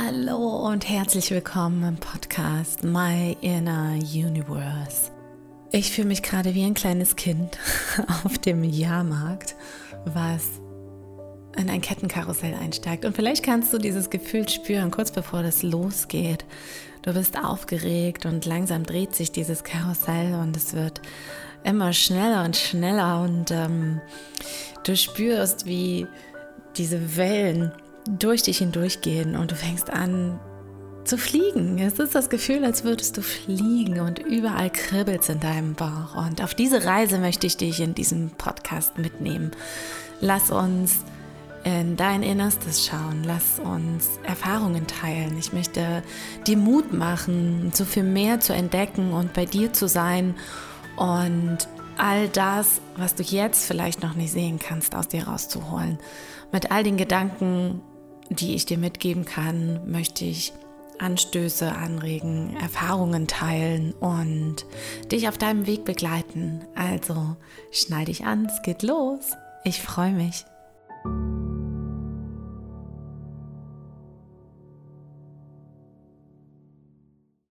Hallo und herzlich willkommen im Podcast My Inner Universe. Ich fühle mich gerade wie ein kleines Kind auf dem Jahrmarkt, was in ein Kettenkarussell einsteigt. Und vielleicht kannst du dieses Gefühl spüren, kurz bevor das losgeht. Du bist aufgeregt und langsam dreht sich dieses Karussell und es wird immer schneller und schneller und ähm, du spürst, wie diese Wellen durch dich hindurchgehen und du fängst an zu fliegen. Es ist das Gefühl, als würdest du fliegen und überall kribbelt es in deinem Bauch. Und auf diese Reise möchte ich dich in diesem Podcast mitnehmen. Lass uns in dein Innerstes schauen. Lass uns Erfahrungen teilen. Ich möchte dir Mut machen, so viel mehr zu entdecken und bei dir zu sein und all das, was du jetzt vielleicht noch nicht sehen kannst, aus dir rauszuholen. Mit all den Gedanken, die ich dir mitgeben kann, möchte ich Anstöße anregen, Erfahrungen teilen und dich auf deinem Weg begleiten. Also schnall dich an, es geht los. Ich freue mich.